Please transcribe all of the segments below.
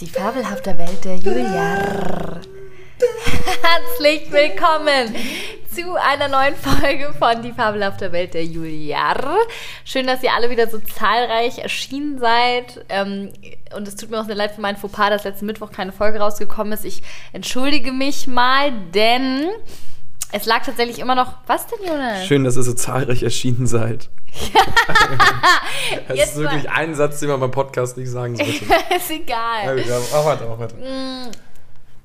Die fabelhafte Welt der Julia. Herzlich willkommen zu einer neuen Folge von Die fabelhafte Welt der Julia. Schön, dass ihr alle wieder so zahlreich erschienen seid. Ähm, und es tut mir auch sehr leid für meinen Fauxpas, dass letzten Mittwoch keine Folge rausgekommen ist. Ich entschuldige mich mal, denn es lag tatsächlich immer noch. Was denn, Jonas? Schön, dass ihr so zahlreich erschienen seid. das ist wirklich mal. ein Satz, den man beim Podcast nicht sagen sollte. ist egal. Ja, mach weiter, mach weiter.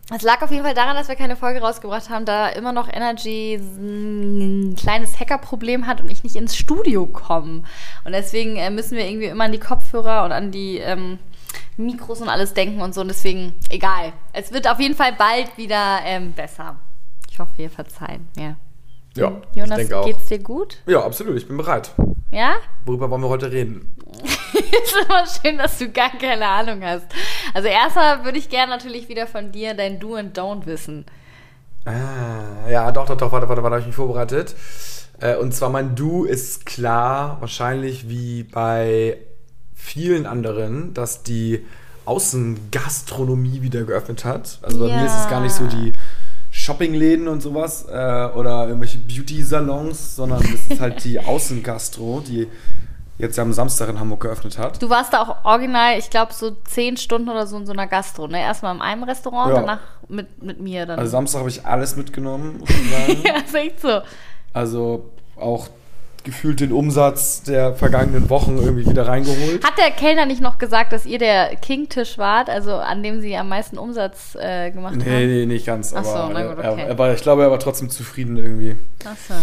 Es lag auf jeden Fall daran, dass wir keine Folge rausgebracht haben, da immer noch Energy ein kleines Hackerproblem hat und ich nicht ins Studio komme. Und deswegen äh, müssen wir irgendwie immer an die Kopfhörer und an die ähm, Mikros und alles denken und so. Und deswegen, egal. Es wird auf jeden Fall bald wieder ähm, besser. Ich hoffe, ihr verzeiht mir. Ja, Jonas, ich geht's dir gut? Ja, absolut. Ich bin bereit. Ja? Worüber wollen wir heute reden? ist immer schön, dass du gar keine Ahnung hast. Also erstmal würde ich gerne natürlich wieder von dir dein Do and Don't wissen. Ah, ja, doch, doch, doch, warte, warte, warte, habe ich mich vorbereitet. Äh, und zwar mein Do ist klar, wahrscheinlich wie bei vielen anderen, dass die Außengastronomie wieder geöffnet hat. Also bei ja. mir ist es gar nicht so die Shoppingläden und sowas äh, oder irgendwelche Beauty-Salons, sondern es ist halt die Außengastro, die jetzt ja am Samstag in Hamburg geöffnet hat. Du warst da auch original, ich glaube, so zehn Stunden oder so in so einer Gastro, ne? Erstmal in einem Restaurant, ja. danach mit, mit mir dann. Also Samstag habe ich alles mitgenommen, muss ich sagen. ja, ist echt so. Also auch gefühlt den Umsatz der vergangenen Wochen irgendwie wieder reingeholt. Hat der Kellner nicht noch gesagt, dass ihr der King-Tisch wart, also an dem sie am meisten Umsatz äh, gemacht nee, haben? Nee, nee, nicht ganz. Ach so, na gut, okay. er, er war, ich glaube, er war trotzdem zufrieden irgendwie. Ach so.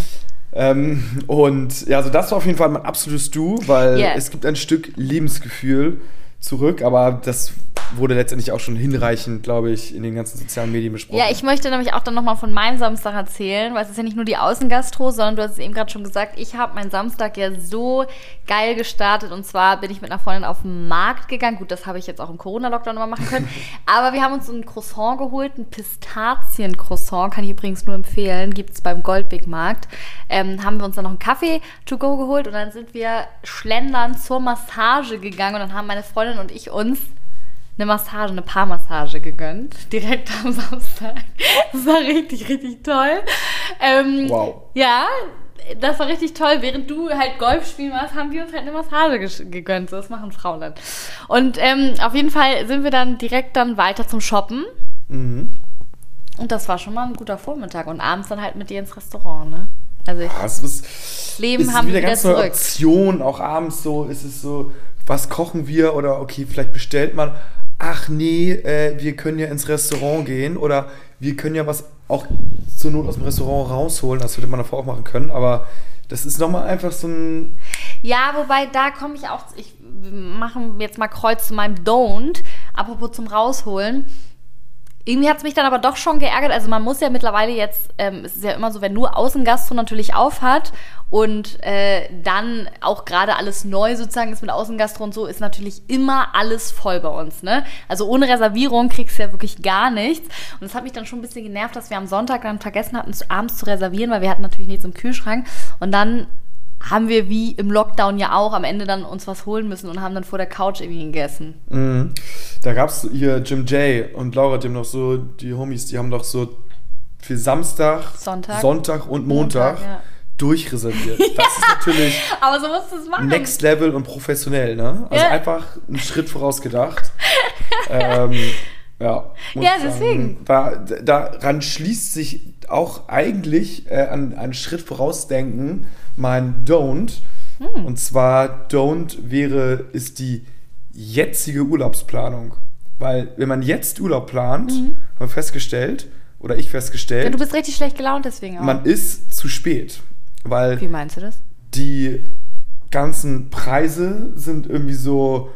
Ähm, und ja, also das war auf jeden Fall mein absolutes Du, weil yeah. es gibt ein Stück Lebensgefühl zurück, aber das wurde letztendlich auch schon hinreichend, glaube ich, in den ganzen sozialen Medien besprochen. Ja, ich möchte nämlich auch dann nochmal von meinem Samstag erzählen, weil es ist ja nicht nur die Außengastro, sondern du hast es eben gerade schon gesagt, ich habe meinen Samstag ja so geil gestartet und zwar bin ich mit einer Freundin auf den Markt gegangen. Gut, das habe ich jetzt auch im Corona-Lockdown nochmal machen können, aber wir haben uns ein Croissant geholt, ein Pistazien-Croissant, kann ich übrigens nur empfehlen, gibt es beim Goldweg-Markt. Ähm, haben wir uns dann noch einen Kaffee to go geholt und dann sind wir schlendern zur Massage gegangen und dann haben meine Freundin und ich uns eine Massage, eine Paarmassage gegönnt, direkt am Samstag. Das war richtig, richtig toll. Ähm, wow. Ja, das war richtig toll. Während du halt Golf spielen warst, haben wir uns halt eine Massage gegönnt. So, das machen Frauen dann. Und ähm, auf jeden Fall sind wir dann direkt dann weiter zum Shoppen. Mhm. Und das war schon mal ein guter Vormittag. Und abends dann halt mit dir ins Restaurant, ne? Also ich, ja, es ist, Leben ist haben wieder, wieder ganz zurück. Option. Auch abends so ist es so, was kochen wir? Oder okay, vielleicht bestellt man ach nee, äh, wir können ja ins Restaurant gehen oder wir können ja was auch zur Not aus dem Restaurant rausholen. Das hätte man davor auch machen können, aber das ist nochmal einfach so ein. Ja, wobei da komme ich auch. Ich mache jetzt mal Kreuz zu meinem Don't. Apropos zum Rausholen. Irgendwie hat es mich dann aber doch schon geärgert. Also man muss ja mittlerweile jetzt, ähm, es ist ja immer so, wenn nur Außengastro natürlich aufhat und äh, dann auch gerade alles neu sozusagen ist mit Außengastro und so, ist natürlich immer alles voll bei uns. Ne? Also ohne Reservierung kriegst du ja wirklich gar nichts. Und es hat mich dann schon ein bisschen genervt, dass wir am Sonntag dann vergessen hatten, abends zu reservieren, weil wir hatten natürlich nichts im Kühlschrank. Und dann haben wir wie im Lockdown ja auch am Ende dann uns was holen müssen und haben dann vor der Couch irgendwie gegessen. Mhm. Da gab es hier Jim J und Laura, die haben doch so, die Homies, die haben doch so für Samstag, Sonntag, Sonntag und Montag, Montag ja. durchreserviert. Das ist natürlich Aber so musst machen. Next Level und professionell, ne? Also ja. einfach einen Schritt vorausgedacht. ähm, ja, ja deswegen. Da, daran schließt sich auch eigentlich äh, an einen Schritt vorausdenken mein Don't. Hm. Und zwar Don't wäre, ist die jetzige Urlaubsplanung. Weil wenn man jetzt Urlaub plant, mhm. haben wir festgestellt, oder ich festgestellt. Ja, du bist richtig schlecht gelaunt deswegen auch. Man ist zu spät. Weil Wie meinst du das? Die ganzen Preise sind irgendwie so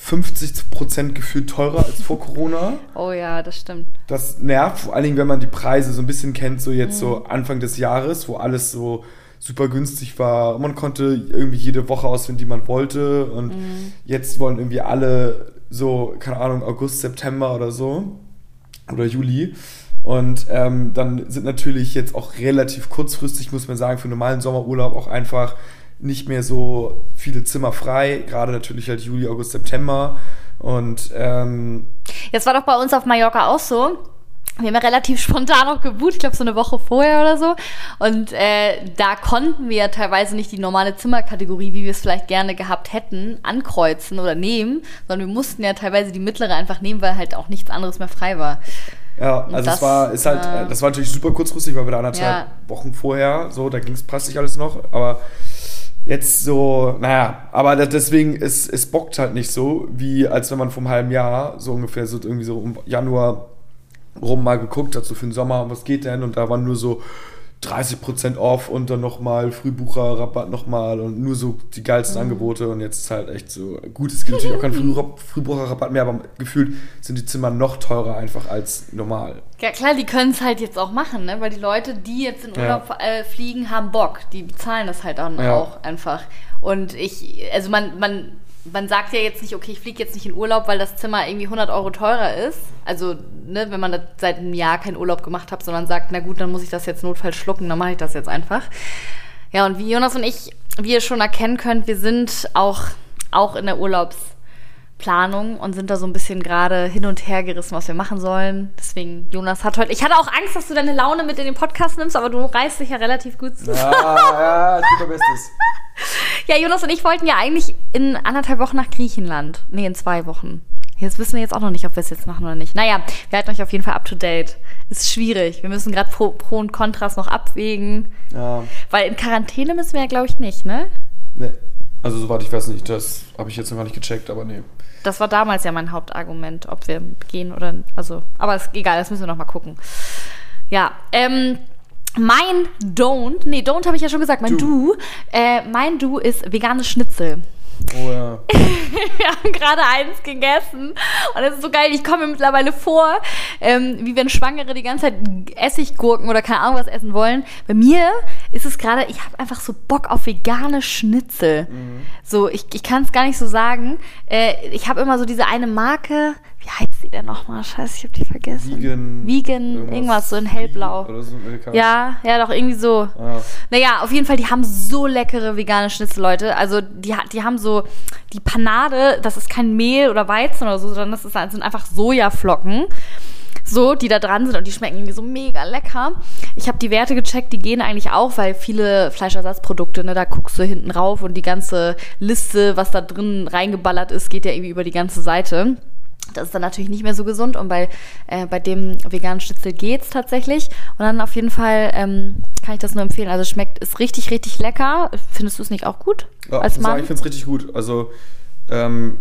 50% gefühlt teurer als vor Corona. Oh ja, das stimmt. Das nervt, vor allen Dingen, wenn man die Preise so ein bisschen kennt, so jetzt mhm. so Anfang des Jahres, wo alles so super günstig war. Man konnte irgendwie jede Woche auswählen, die man wollte. Und mhm. jetzt wollen irgendwie alle so, keine Ahnung, August, September oder so. Oder Juli. Und ähm, dann sind natürlich jetzt auch relativ kurzfristig, muss man sagen, für einen normalen Sommerurlaub auch einfach nicht mehr so viele Zimmer frei. Gerade natürlich halt Juli, August, September. Und ähm, Jetzt war doch bei uns auf Mallorca auch so. Wir haben ja relativ spontan auch gebucht, ich glaube so eine Woche vorher oder so. Und äh, da konnten wir ja teilweise nicht die normale Zimmerkategorie, wie wir es vielleicht gerne gehabt hätten, ankreuzen oder nehmen, sondern wir mussten ja teilweise die mittlere einfach nehmen, weil halt auch nichts anderes mehr frei war. Ja, also das, es war, ist halt, äh, das war natürlich super kurzfristig, weil wir da anderthalb Ja. Wochen vorher, so, da ging es preislich alles noch, aber jetzt so, naja, aber deswegen, es, es bockt halt nicht so, wie als wenn man vom halben Jahr, so ungefähr so irgendwie so um Januar rum mal geguckt hat, so für den Sommer, was geht denn? Und da waren nur so 30% off und dann nochmal Frühbucherrabatt nochmal und nur so die geilsten Angebote und jetzt ist halt echt so, gut, es gibt natürlich auch keinen Früh Frühbucherrabatt mehr, aber gefühlt sind die Zimmer noch teurer einfach als normal. Ja klar, die können es halt jetzt auch machen, ne? weil die Leute, die jetzt in Ja. Urlaub äh, fliegen, haben Bock. Die bezahlen das halt dann Ja. auch einfach. Und ich, also man, man, man sagt ja jetzt nicht, okay, ich fliege jetzt nicht in Urlaub, weil das Zimmer irgendwie 100 Euro teurer ist. Also, ne, wenn man seit einem Jahr keinen Urlaub gemacht hat, sondern sagt, na gut, dann muss ich das jetzt notfalls schlucken, dann mache ich das jetzt einfach. Ja, und wie Jonas und ich, wie ihr schon erkennen könnt, wir sind auch, auch in der Urlaubsplanung und sind da so ein bisschen gerade hin und her gerissen, was wir machen sollen. Deswegen, Jonas hat heute. Ich hatte auch Angst, dass du deine Laune mit in den Podcast nimmst, aber du reißt dich ja relativ gut zu. Ja, ja, mein Bestes. Ja, Jonas und ich wollten ja eigentlich in anderthalb Wochen nach Griechenland. Nee, in zwei Wochen. Jetzt wissen wir jetzt auch noch nicht, ob wir es jetzt machen oder nicht. Naja, wir halten euch auf jeden Fall up to date. Ist schwierig. Wir müssen gerade Pro, Pro und Kontras noch abwägen. Ja, Weil in Quarantäne müssen wir ja, glaube ich, nicht, ne? ne. Also soweit ich weiß nicht, das habe ich jetzt noch gar nicht gecheckt, aber nee. Das war damals ja mein Hauptargument, ob wir gehen oder. Also, aber ist egal, das müssen wir noch mal gucken. Ja, ähm. Mein Don't, nee, Don't habe ich ja schon gesagt, mein Du. Du, äh, mein Du ist veganes Schnitzel. Oh ja. Wir haben gerade eins gegessen und es ist so geil. Ich komme mir mittlerweile vor, ähm, wie wenn Schwangere die ganze Zeit Essiggurken oder keine Ahnung was essen wollen. Bei mir ist es gerade, ich habe einfach so Bock auf vegane Schnitzel. So, ich, ich kann es gar nicht so sagen. Äh, ich habe immer so diese eine Marke. Wie heißt die denn nochmal? Scheiße, ich habe die vergessen. Vegan. Vegan, irgendwas, so in hellblau. Oder so, keine Ja, ja, doch irgendwie so. Ahnung. Naja, auf jeden Fall, die haben so leckere vegane Schnitzel, Leute. Also die, die haben so die Panade, das ist kein Mehl oder Weizen oder so, sondern das ist, das sind einfach Sojaflocken. So, die da dran sind und die schmecken irgendwie so mega lecker. Ich habe die Werte gecheckt, die gehen eigentlich auch, weil viele Fleischersatzprodukte, ne, da guckst du hinten rauf und die ganze Liste, was da drin reingeballert ist, geht ja irgendwie über die ganze Seite. Das ist dann natürlich nicht mehr so gesund und bei, äh, bei dem veganen Schnitzel geht's tatsächlich. Und dann auf jeden Fall ähm, kann ich das nur empfehlen. Also schmeckt, ist richtig, richtig lecker. Findest du es nicht auch gut? Ja, als sagen, Mann? ich finde es richtig gut. Also, ähm,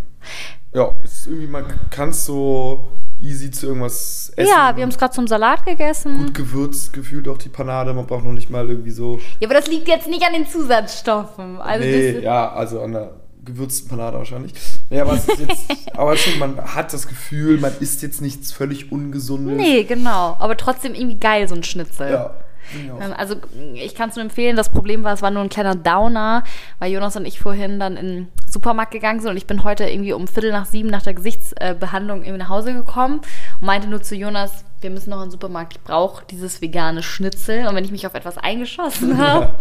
ja, es ist irgendwie, man kann es so easy zu irgendwas essen. ja, wir haben es gerade zum Salat gegessen. Gut gewürzt gefühlt auch die Panade. Man braucht noch nicht mal irgendwie so. Ja, aber das liegt jetzt nicht an den Zusatzstoffen. Also nee, ja, also an der gewürzten Panade wahrscheinlich. Nee, aber es ist jetzt, aber schon, man hat das Gefühl, man isst jetzt nichts völlig Ungesundes. Nee, genau. Aber trotzdem irgendwie geil, so ein Schnitzel. Ja. Ähm, Also ich kann es nur empfehlen. Das Problem war, es war nur ein kleiner Downer, weil Jonas und ich vorhin dann in den Supermarkt gegangen sind und ich bin heute irgendwie um Viertel nach sieben nach der Gesichtsbehandlung irgendwie nach Hause gekommen und meinte nur zu Jonas, wir müssen noch in den Supermarkt, ich brauche dieses vegane Schnitzel und wenn ich mich auf etwas eingeschossen habe,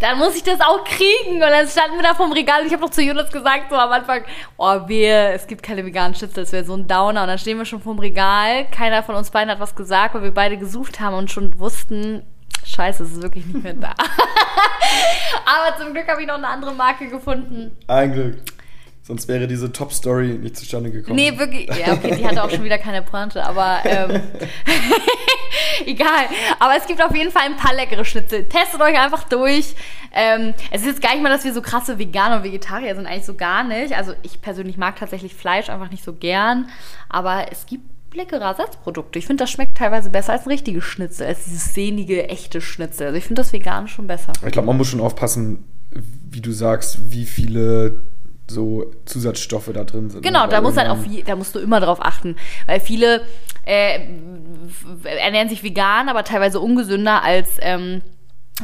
dann muss ich das auch kriegen. Und dann standen wir da vom Regal und ich habe noch zu Jonas gesagt, so am Anfang, oh wehe, es gibt keine veganen Schnitzel, das wäre so ein Downer. Und dann stehen wir schon vom Regal, keiner von uns beiden hat was gesagt, weil wir beide gesucht haben und schon wussten, scheiße, es ist wirklich nicht mehr da. Aber zum Glück habe ich noch eine andere Marke gefunden. Ein Glück. Sonst wäre diese Top-Story nicht zustande gekommen. Nee, wirklich. Ja, okay, die hatte auch schon wieder keine Pointe, aber ähm, egal. Aber es gibt auf jeden Fall ein paar leckere Schnitzel. Testet euch einfach durch. Ähm, es ist jetzt gar nicht mal, dass wir so krasse Veganer und Vegetarier sind, eigentlich so gar nicht. Also ich persönlich mag tatsächlich Fleisch einfach nicht so gern, aber es gibt leckere Ersatzprodukte. Ich finde, das schmeckt teilweise besser als ein richtiges Schnitzel, als dieses sehnige, echte Schnitzel. Also ich finde das Vegane schon besser. Ich glaube, man muss schon aufpassen, wie du sagst, wie viele so Zusatzstoffe da drin sind. Genau, Weil da, muss halt auf, da musst du immer drauf achten. Weil viele äh, ernähren sich vegan, aber teilweise ungesünder als, ähm,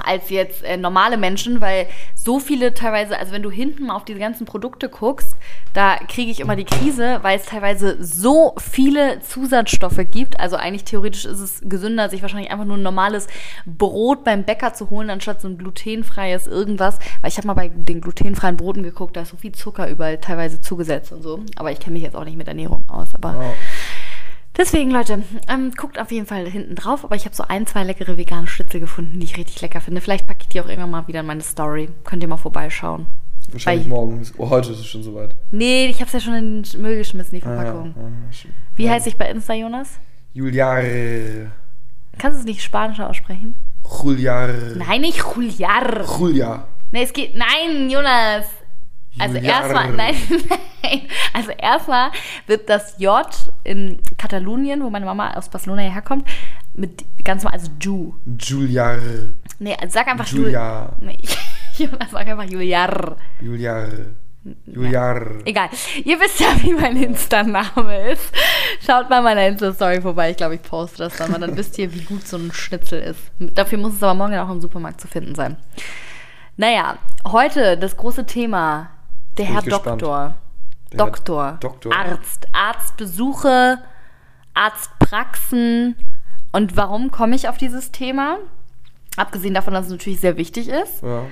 als jetzt äh, normale Menschen, weil so viele teilweise, also wenn du hinten mal auf diese ganzen Produkte guckst, da kriege ich immer die Krise, weil es teilweise so viele Zusatzstoffe gibt. Also eigentlich theoretisch ist es gesünder, sich wahrscheinlich einfach nur ein normales Brot beim Bäcker zu holen, anstatt so ein glutenfreies irgendwas. Weil ich habe mal bei den glutenfreien Broten geguckt, da ist so viel Zucker überall teilweise zugesetzt und so. Aber ich kenne mich jetzt auch nicht mit Ernährung aus. Aber Ja. Deswegen, Leute, ähm, guckt auf jeden Fall hinten drauf. Aber ich habe so ein, zwei leckere vegane Schnitzel gefunden, die ich richtig lecker finde. Vielleicht packe ich die auch irgendwann mal wieder in meine Story. Könnt ihr mal vorbeischauen. Wahrscheinlich Weil- morgen. Oh, heute ist es schon soweit. Nee, ich habe es ja schon in den Müll geschmissen, die Ah. Verpackung. Ah, stimmt. Wie heißt ich bei Insta, Jonas? Juliar. Kannst du es nicht spanischer aussprechen? Juliar. Nein, nicht Juliar. Julia. Nee, es geht. Nein, Jonas. Also erstmal, nein, nein. Also erstmal wird das J in Katalonien, wo meine Mama aus Barcelona herkommt, mit ganz normal, also Ju. Juliar. Nee, also sag einfach Julia. Jul. Nee, Jonas, sag einfach Juliar. Juliar. Juliar. Egal. Ihr wisst ja, wie mein Insta-Name ist. Schaut mal meiner Insta-Story vorbei. Ich glaube, ich poste das dann mal. Dann wisst ihr, wie gut so ein Schnitzel ist. Dafür muss es aber morgen auch im Supermarkt zu finden sein. Naja, heute das große Thema. Der Herr. Doktor. Herr Doktor. Doktor. Arzt. Arztbesuche, Arztpraxen. Und warum komme ich auf dieses Thema? Abgesehen davon, dass es natürlich sehr wichtig ist. Ja.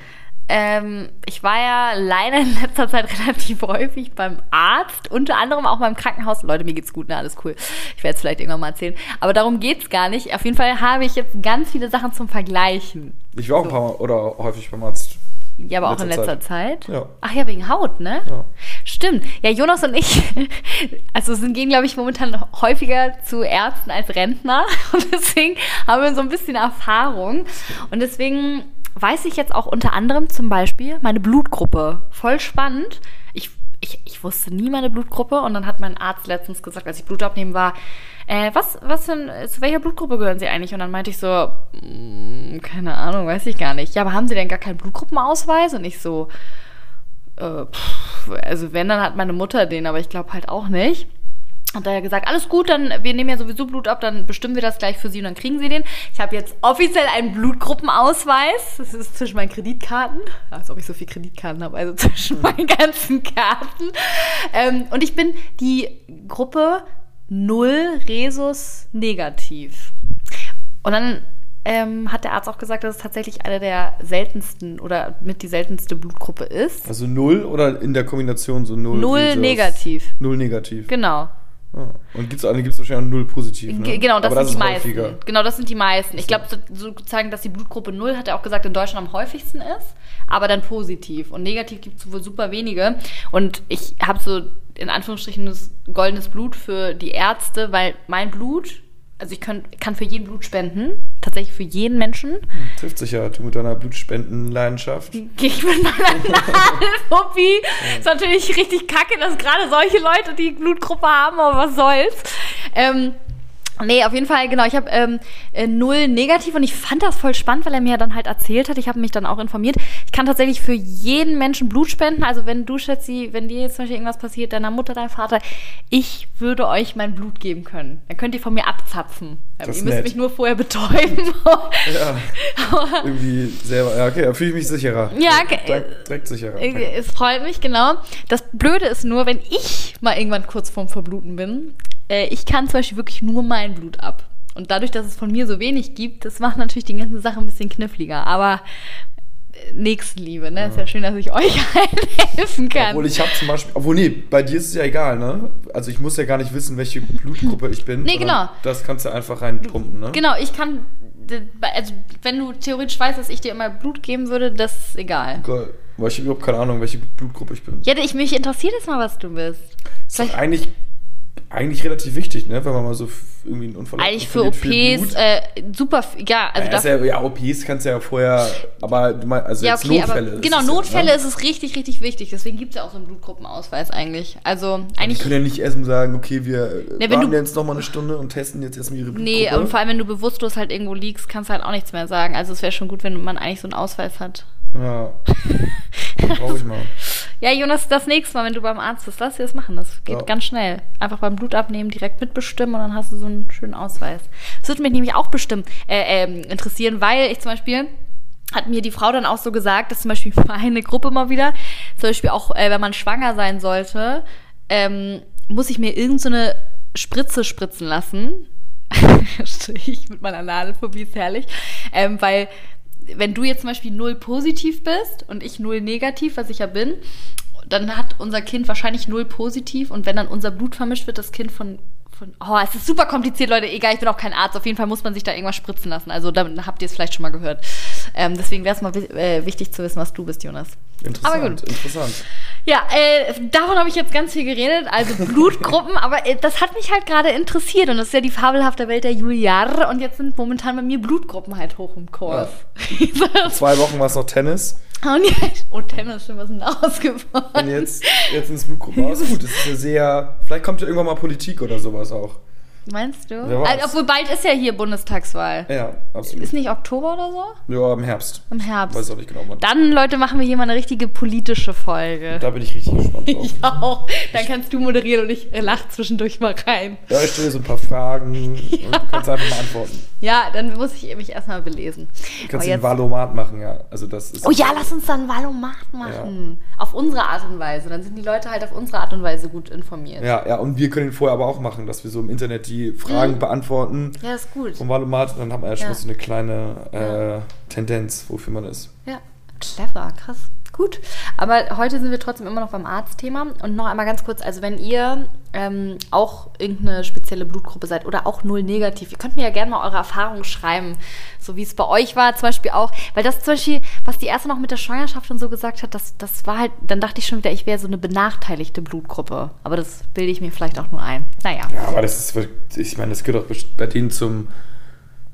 Ähm, ich war ja leider in letzter Zeit relativ häufig beim Arzt, unter anderem auch beim Krankenhaus. Leute, mir geht's gut, ne? Alles cool. Ich werde es vielleicht irgendwann mal erzählen. Aber darum geht's gar nicht. Auf jeden Fall habe ich jetzt ganz viele Sachen zum Vergleichen. Ich war auch ein paar Mal oder häufig beim Arzt. Ja, aber auch in Letzter letzter Zeit. Ja. Ach ja, wegen Haut, ne? Ja. Stimmt. Ja, Jonas und ich, also sind, gehen, glaube ich, momentan häufiger zu Ärzten als Rentner. Und deswegen haben wir so ein bisschen Erfahrung. Und deswegen weiß ich jetzt auch unter anderem zum Beispiel meine Blutgruppe. Voll spannend. Ich, ich, ich wusste nie meine Blutgruppe. Und dann hat mein Arzt letztens gesagt, als ich Blut abnehmen war, äh, was, was ein, zu welcher Blutgruppe gehören Sie eigentlich? Und dann meinte ich so, "Mm, keine Ahnung, weiß ich gar nicht. Ja, aber haben Sie denn gar keinen Blutgruppenausweis? Und ich so, äh, pff, also wenn, dann hat meine Mutter den, aber ich glaube halt auch nicht. Hat er gesagt, alles gut, dann wir nehmen ja sowieso Blut ab, dann bestimmen wir das gleich für Sie und dann kriegen Sie den. Ich habe jetzt offiziell einen Blutgruppenausweis. Das ist zwischen meinen Kreditkarten. Als ob ich so viel Kreditkarten habe, also zwischen meinen ganzen Karten. Ähm, und ich bin die Gruppe 0 Resus negativ. Und dann ähm, hat der Arzt auch gesagt, dass es tatsächlich eine der seltensten oder mit die seltenste Blutgruppe ist. Also null oder in der Kombination so null? Null Resus? negativ. Null negativ. Genau. Ah. Und gibt's eine gibt's wahrscheinlich auch null positiv. Ne? Ge- Genau, das Aber sind die ist meisten. häufiger. Genau, das sind die meisten. Ich glaube, so, sozusagen, dass die Blutgruppe 0, hat er auch gesagt, in Deutschland am häufigsten ist, aber dann positiv. Und negativ gibt es wohl super wenige. Und ich habe so in Anführungsstrichen das goldenes Blut für die Ärzte, weil mein Blut, also ich kann, kann für jeden Blut spenden, tatsächlich für jeden Menschen. Trifft sich ja, du mit deiner Blutspendenleidenschaft. Gehe ich mit meiner Nadelpuppy. Ist natürlich richtig kacke, dass gerade solche Leute die Blutgruppe haben, aber was soll's. Ähm, Nee, auf jeden Fall, genau. Ich habe ähm, äh, null negativ und ich fand das voll spannend, weil er mir dann halt erzählt hat. Ich habe mich dann auch informiert. Ich kann tatsächlich für jeden Menschen Blut spenden. Also wenn du, Schätzi, wenn dir jetzt zum Beispiel irgendwas passiert, deiner Mutter, deinem Vater, ich würde euch mein Blut geben können. Dann könnt ihr von mir abzapfen. Das ihr ist müsst nett. mich nur vorher betäuben. Ja, irgendwie selber. Ja, okay, da fühle ich mich sicherer. Ja, okay. Direkt, direkt sicherer. Es freut mich, genau. Das Blöde ist nur, wenn ich mal irgendwann kurz vorm Verbluten bin, äh, ich kann zum Beispiel wirklich nur mein Blut ab. Und dadurch, dass es von mir so wenig gibt, das macht natürlich die ganze Sache ein bisschen kniffliger. Aber äh, Nächstenliebe, ne? Ist ja schön, dass ich euch allen helfen kann. Obwohl ich habe zum Beispiel, obwohl nee, bei dir ist es ja egal, ne? Also ich muss ja gar nicht wissen, welche Blutgruppe ich bin. Nee, genau. Das kannst du einfach reinpumpen, ne? Genau, ich kann, also wenn du theoretisch weißt, dass ich dir immer Blut geben würde, das ist egal. Geil. Weil ich überhaupt keine Ahnung, welche Blutgruppe ich bin. Ja, ich, mich interessiert es mal, was du bist. Ist eigentlich, eigentlich relativ wichtig, ne? Wenn man mal so irgendwie einen Unfall hat Eigentlich für OPs äh, super, ja, also ja, ist dafür, ja, ja, OPs kannst du ja vorher, aber du meinst, also Ja, jetzt okay, Notfälle. aber ist genau, es ja, Notfälle ne? ist es richtig, richtig wichtig. Deswegen gibt es ja auch so einen Blutgruppenausweis eigentlich. Also Die eigentlich. können ja nicht erstmal sagen, okay, wir Ne, warten du- jetzt noch mal eine Stunde und testen jetzt erstmal ihre Blutgruppe. Nee, und vor allem, wenn du bewusstlos halt irgendwo liegst, kannst du halt auch nichts mehr sagen. Also es wäre schon gut, wenn man eigentlich so einen Ausweis hat. Ja. Ja, Jonas, das nächste Mal, wenn du beim Arzt bist, lass dir das machen. Das geht Ja. ganz schnell. Einfach beim Blut abnehmen, direkt mitbestimmen und dann hast du so einen schönen Ausweis. Das würde mich nämlich auch bestimmt äh, ähm, interessieren, weil ich zum Beispiel hat mir die Frau dann auch so gesagt, dass zum Beispiel meine Gruppe mal wieder, zum Beispiel auch, äh, wenn man schwanger sein sollte, ähm, muss ich mir irgendeine so Spritze spritzen lassen. ich mit meiner Nadelphobie ist herrlich. Ähm, weil wenn du jetzt zum Beispiel null positiv bist und ich null negativ, was ich ja bin, dann hat unser Kind wahrscheinlich null positiv und wenn dann unser Blut vermischt wird, das Kind von von, oh, es ist super kompliziert, Leute. Egal, ich bin auch kein Arzt. Auf jeden Fall muss man sich da irgendwas spritzen lassen. Also, dann habt ihr es vielleicht schon mal gehört. Ähm, deswegen wäre es mal äh, wichtig zu wissen, was du bist, Jonas. Interessant, aber gut. interessant. Ja, äh, davon habe ich jetzt ganz viel geredet. Also Blutgruppen, aber äh, das hat mich halt gerade interessiert. Und das ist ja die fabelhafte Welt der Juliar. Und jetzt sind momentan bei mir Blutgruppen halt hoch im Kurs. Ja. zwei Wochen war es noch Tennis. Und jetzt, oh, Tennis, schon was denn ausgefallen? Und jetzt, jetzt ins Blutgruppe. Oh, ist gut, das ist ja sehr. Vielleicht kommt ja irgendwann mal Politik oder sowas auch. Meinst du? Also, obwohl bald ist ja hier Bundestagswahl. Ja, absolut. Ist nicht Oktober oder so? Ja, im Herbst. Im Herbst. Weiß auch nicht genau. Wann. Dann, Leute, machen wir hier mal eine richtige politische Folge. Da bin ich richtig gespannt drauf. ich auch. Dann kannst du moderieren und ich lache zwischendurch mal rein. Ja, ich stelle so ein paar Fragen und du kannst einfach mal antworten. Ja, dann muss ich mich erstmal belesen. Du kannst einen Valomat machen, ja. Also das ist oh ja, lass uns dann einen Valomat machen. Ja. Auf unsere Art und Weise. Dann sind die Leute halt auf unsere Art und Weise gut informiert. Ja, ja, und wir können ihn vorher aber auch machen, dass wir so im Internet die Fragen mhm. beantworten. Ja, ist gut. Vom Valomat. Und dann hat man ja schon ja. so eine kleine äh, Tendenz, wofür man ist. Ja, clever, krass. Gut, aber heute sind wir trotzdem immer noch beim Arztthema. Und noch einmal ganz kurz, also wenn ihr ähm, auch irgendeine spezielle Blutgruppe seid oder auch null negativ, ihr könnt mir ja gerne mal eure Erfahrungen schreiben, so wie es bei euch war zum Beispiel auch. Weil das zum Beispiel, was die erste noch mit der Schwangerschaft und so gesagt hat, das, das war halt, dann dachte ich schon wieder, ich wäre so eine benachteiligte Blutgruppe. Aber das bilde ich mir vielleicht auch nur ein. Naja. Ja, aber das ist, ich meine, das gehört auch bei denen zum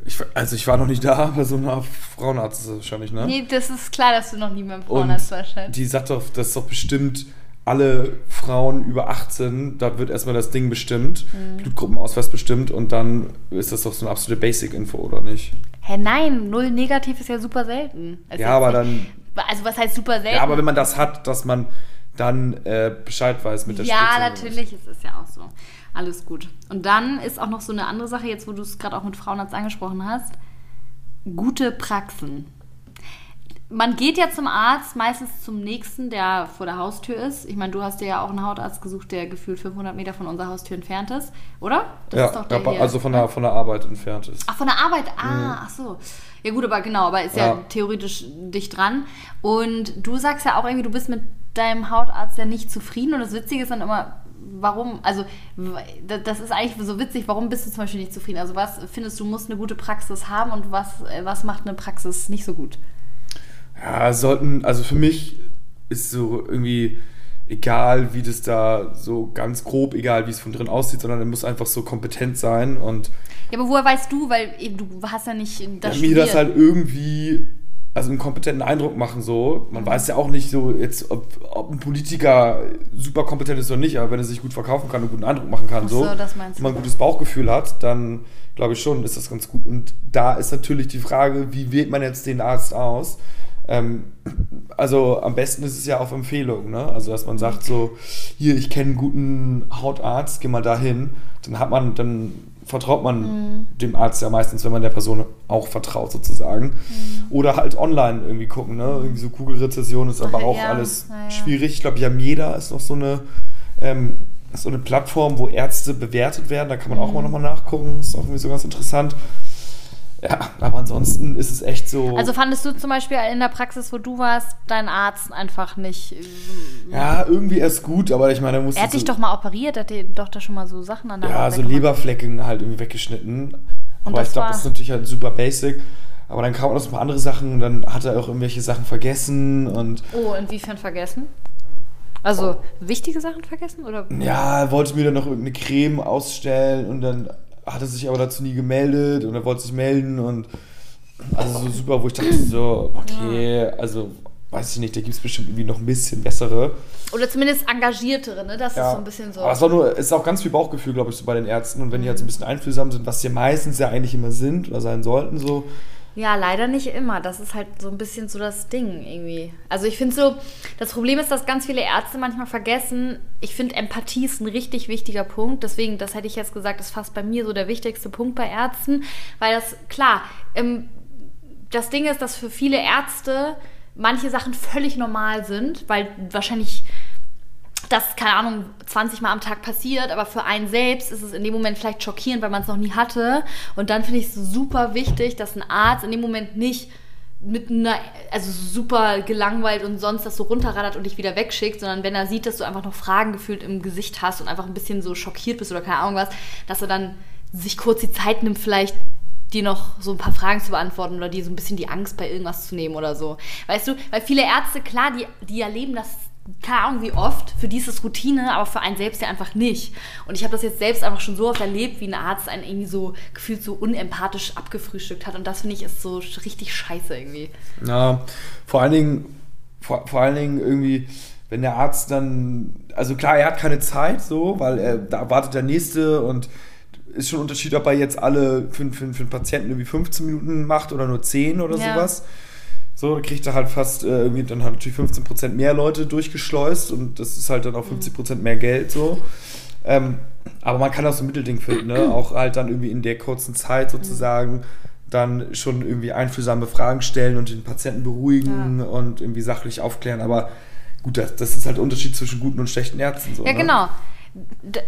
ich, also ich war noch nicht da, aber so einer Frauenarzt ist das wahrscheinlich, ne? Nee, das ist klar, dass du noch nie beim Frauenarzt warst. Die sagt doch, das ist doch bestimmt alle Frauen über 18, da wird erstmal das Ding bestimmt, mhm. Blutgruppenausweis bestimmt und dann ist das doch so eine absolute Basic-Info, oder nicht? Hä, nein, null negativ ist ja super selten. Also ja, aber dann. Also was heißt super selten? Ja, aber wenn man das hat, dass man dann äh, Bescheid weiß mit der Ja, natürlich, es ist ja auch so. Alles gut. Und dann ist auch noch so eine andere Sache, jetzt wo du es gerade auch mit Frauenarzt angesprochen hast. Gute Praxen. Man geht ja zum Arzt, meistens zum nächsten, der vor der Haustür ist. Ich meine, du hast dir ja auch einen Hautarzt gesucht, der gefühlt 500 Meter von unserer Haustür entfernt ist, oder? Das ja, ist doch der ja also von der, von der Arbeit entfernt ist. Ach, von der Arbeit? Ah, mhm. ach so. Ja gut, aber genau, aber ist ja, ja theoretisch dicht dran. Und du sagst ja auch irgendwie, du bist mit deinem Hautarzt ja nicht zufrieden. Und das Witzige ist dann immer, warum, also das ist eigentlich so witzig, warum bist du zum Beispiel nicht zufrieden? Also was findest du, musst eine gute Praxis haben und was, äh, was macht eine Praxis nicht so gut? Ja, sollten, also für mich ist so irgendwie egal, wie das da so ganz grob, egal wie es von drin aussieht, sondern er muss einfach so kompetent sein und. Ja, aber woher weißt du, weil du hast ja nicht das ja, mir das halt irgendwie also einen kompetenten Eindruck machen so. Man mhm. weiß ja auch nicht so jetzt, ob, ob, ein Politiker super kompetent ist oder nicht, aber wenn er sich gut verkaufen kann und einen guten Eindruck machen kann, so, so und man ein gutes Bauchgefühl hat, dann glaube ich schon, ist das ganz gut. Und da ist natürlich die Frage, wie wählt man jetzt den Arzt aus? Ähm, also am besten ist es ja auf Empfehlung, ne? Also dass man sagt so, hier, ich kenne einen guten Hautarzt, geh mal dahin. Dann hat man, dann vertraut man mhm. dem Arzt ja meistens, wenn man der Person auch vertraut sozusagen. Mhm. Oder halt online irgendwie gucken, ne? Irgendwie so Kugelrezession ist Ach, aber auch ja. alles ja. schwierig. Ich glaube, Yameda ist noch so eine, ähm, so eine Plattform, wo Ärzte bewertet werden. Da kann man mhm. auch mal nochmal nachgucken. Ist auch irgendwie so ganz interessant. Ja, aber ansonsten ist es echt so. Also fandest du zum Beispiel in der Praxis, wo du warst, deinen Arzt einfach nicht. Äh, ja, irgendwie erst gut, aber ich meine, er musste. Er hat dich so doch mal operiert, er hat dir doch da schon mal so Sachen an der Ja, so Leberflecken halt irgendwie weggeschnitten. Und aber ich glaube, das ist natürlich halt super basic. Aber dann kamen auch noch ein paar andere Sachen und dann hat er auch irgendwelche Sachen vergessen und. Oh, inwiefern vergessen? Also wichtige Sachen vergessen? Oder? Ja, er wollte mir dann noch irgendeine Creme ausstellen und dann hat er sich aber dazu nie gemeldet und er wollte sich melden und also so super, wo ich dachte so, okay, also weiß ich nicht, da gibt es bestimmt irgendwie noch ein bisschen bessere. Oder zumindest engagiertere, ne? Das ja. ist so ein bisschen so. Aber es war nur, es ist auch ganz viel Bauchgefühl, glaube ich, so bei den Ärzten. Und wenn die halt so ein bisschen einfühlsam sind, was sie meistens ja eigentlich immer sind oder sein sollten, so, ja, leider nicht immer. Das ist halt so ein bisschen so das Ding irgendwie. Also ich finde so, das Problem ist, dass ganz viele Ärzte manchmal vergessen, ich finde Empathie ist ein richtig wichtiger Punkt. Deswegen, das hätte ich jetzt gesagt, ist fast bei mir so der wichtigste Punkt bei Ärzten. Weil das, klar, ähm, das Ding ist, dass für viele Ärzte manche Sachen völlig normal sind, weil wahrscheinlich das, keine Ahnung, 20 Mal am Tag passiert, aber für einen selbst ist es in dem Moment vielleicht schockierend, weil man es noch nie hatte. Und dann finde ich es super wichtig, dass ein Arzt in dem Moment nicht mit einer, also super gelangweilt und sonst das so runterradert und dich wieder wegschickt, sondern wenn er sieht, dass du einfach noch Fragen gefühlt im Gesicht hast und einfach ein bisschen so schockiert bist oder keine Ahnung was, dass er dann sich kurz die Zeit nimmt, vielleicht dir noch so ein paar Fragen zu beantworten oder dir so ein bisschen die Angst bei irgendwas zu nehmen oder so. Weißt du, weil viele Ärzte, klar, die, die erleben das keine Ahnung wie oft, für die ist es Routine, aber für einen selbst ja einfach nicht. Und ich habe das jetzt selbst einfach schon so oft erlebt, wie ein Arzt einen irgendwie so gefühlt so unempathisch abgefrühstückt hat. Und das finde ich ist so richtig scheiße irgendwie. Ja, vor allen Dingen, vor, vor allen Dingen irgendwie, wenn der Arzt dann, also klar, er hat keine Zeit so, weil er, da wartet der Nächste und ist schon ein Unterschied, ob er jetzt alle für, für, für einen Patienten irgendwie 15 Minuten macht oder nur 10 oder ja. sowas. So, da kriegt er halt fast äh, irgendwie dann halt natürlich 15% mehr Leute durchgeschleust und das ist halt dann auch 50% mehr Geld so. Ähm, aber man kann auch so ein Mittelding finden, ne? auch halt dann irgendwie in der kurzen Zeit sozusagen dann schon irgendwie einfühlsame Fragen stellen und den Patienten beruhigen ja. und irgendwie sachlich aufklären. Aber gut, das, das ist halt der Unterschied zwischen guten und schlechten Ärzten. So, ja, ne? genau.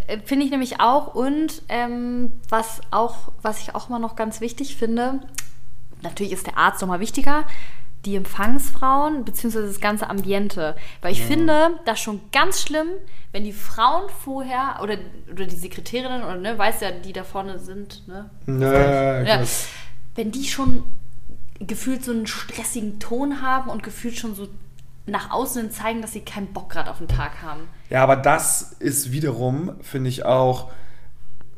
Äh, finde ich nämlich auch. Und ähm, was auch, was ich auch immer noch ganz wichtig finde, natürlich ist der Arzt nochmal wichtiger, die Empfangsfrauen bzw. das ganze Ambiente. Weil ich ja. finde das schon ganz schlimm, wenn die Frauen vorher oder, oder die Sekretärinnen oder ne, weiß ja, die da vorne sind, ne? Ja, ja, wenn die schon gefühlt so einen stressigen Ton haben und gefühlt schon so nach außen zeigen, dass sie keinen Bock gerade auf den Tag haben. Ja, aber das ist wiederum, finde ich, auch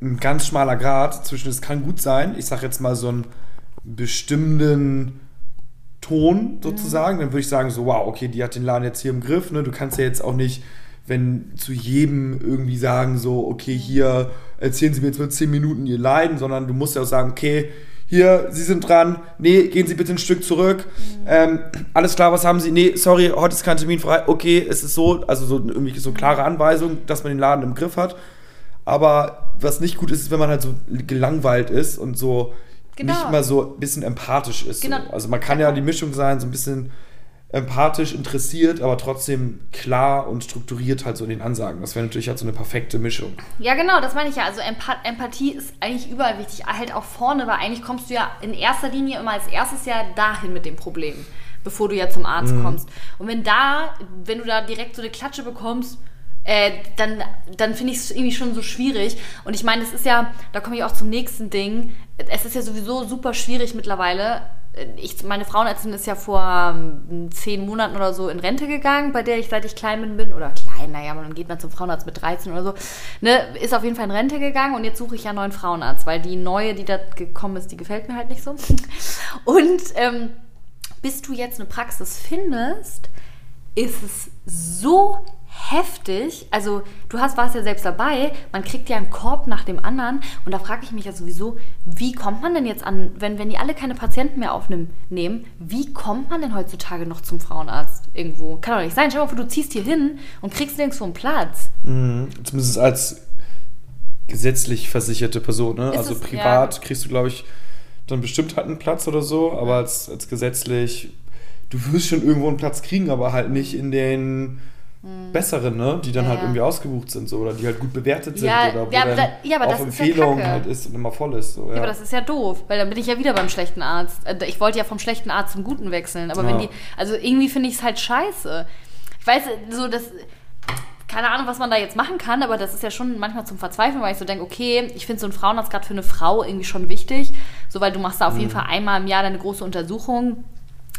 ein ganz schmaler Grad zwischen, es kann gut sein, ich sage jetzt mal so einen bestimmten Ton sozusagen, mhm. dann würde ich sagen, so, wow, okay, die hat den Laden jetzt hier im Griff. Ne? Du kannst ja jetzt auch nicht, wenn zu jedem irgendwie sagen, so, okay, hier erzählen Sie mir jetzt mal 10 Minuten Ihr Leiden, sondern du musst ja auch sagen, okay, hier, Sie sind dran, nee, gehen Sie bitte ein Stück zurück. Mhm. Ähm, alles klar, was haben Sie? Nee, sorry, heute ist kein Termin frei. Okay, es ist so, also so irgendwie so klare Anweisung, dass man den Laden im Griff hat. Aber was nicht gut ist, ist, wenn man halt so gelangweilt ist und so genau. nicht mal so ein bisschen empathisch ist. Genau. So. Also man kann ja die Mischung sein, so ein bisschen empathisch interessiert, aber trotzdem klar und strukturiert halt so in den Ansagen. Das wäre natürlich halt so eine perfekte Mischung. Ja, genau, das meine ich ja. Also Empath Empathie ist eigentlich überall wichtig, halt auch vorne, weil eigentlich kommst du ja in erster Linie immer als erstes ja dahin mit dem Problem, bevor du ja zum Arzt mhm. kommst. Und wenn da, wenn du da direkt so eine Klatsche bekommst, äh, dann, dann finde ich es irgendwie schon so schwierig. Und ich meine, es ist ja, da komme ich auch zum nächsten Ding, es ist ja sowieso super schwierig mittlerweile. Ich, meine Frauenärztin ist ja vor um, zehn Monaten oder so in Rente gegangen, bei der ich seit ich klein bin, oder klein, naja, dann geht man zum Frauenarzt mit 13 oder so, ne, ist auf jeden Fall in Rente gegangen und jetzt suche ich ja einen neuen Frauenarzt, weil die neue, die da gekommen ist, die gefällt mir halt nicht so. Und ähm, bis du jetzt eine Praxis findest, ist es so heftig. Also du hast, warst ja selbst dabei, man kriegt ja einen Korb nach dem anderen und da frage ich mich ja sowieso, wie kommt man denn jetzt an, wenn, wenn die alle keine Patienten mehr aufnehmen, nehmen, wie kommt man denn heutzutage noch zum Frauenarzt irgendwo? Kann doch nicht sein. Schau mal, du ziehst hier hin und kriegst nirgendwo einen Platz. Mhm. Zumindest als gesetzlich versicherte Person, ne? also es, privat ja. kriegst du, glaube ich, dann bestimmt halt einen Platz oder so, aber als, als gesetzlich, du wirst schon irgendwo einen Platz kriegen, aber halt nicht in den hm. bessere, ne? die dann halt ja. halt irgendwie ausgebucht sind so, oder die halt gut bewertet sind ja, oder wo ja, dann da, ja, aber auf Empfehlung ja halt ist und immer voll ist. So, ja. aber das ist ja doof, weil dann bin ich ja wieder beim schlechten Arzt. Äh, ich wollte ja vom schlechten Arzt zum guten wechseln, aber wenn die, also irgendwie finde ich es halt scheiße. Ich weiß, so das, keine Ahnung, was man da jetzt machen kann, aber das ist ja schon manchmal zum Verzweifeln, weil ich so denke, okay, ich finde so ein Frauenarzt gerade für eine Frau irgendwie schon wichtig, so weil du machst da auf mhm. jeden Fall einmal im Jahr deine große Untersuchung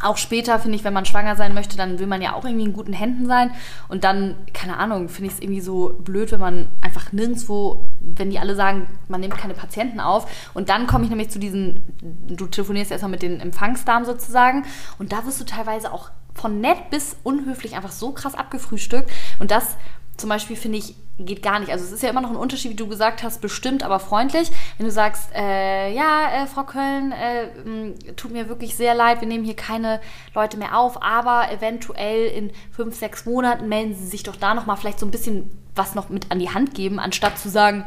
auch später, finde ich, wenn man schwanger sein möchte, dann will man ja auch irgendwie in guten Händen sein. Und dann, keine Ahnung, finde ich es irgendwie so blöd, wenn man einfach nirgendwo, wenn die alle sagen, man nimmt keine Patienten auf. Und dann komme ich nämlich zu diesen, du telefonierst erstmal mit den Empfangsdamen sozusagen. Und da wirst du teilweise auch von nett bis unhöflich einfach so krass abgefrühstückt. Und das zum Beispiel finde ich, geht gar nicht. Also es ist ja immer noch ein Unterschied, wie du gesagt hast, bestimmt, aber freundlich. Wenn du sagst, äh, ja, äh, Frau Köln, äh, tut mir wirklich sehr leid, wir nehmen hier keine Leute mehr auf, aber eventuell in fünf, sechs Monaten melden Sie sich doch da nochmal vielleicht so ein bisschen was noch mit an die Hand geben, anstatt zu sagen,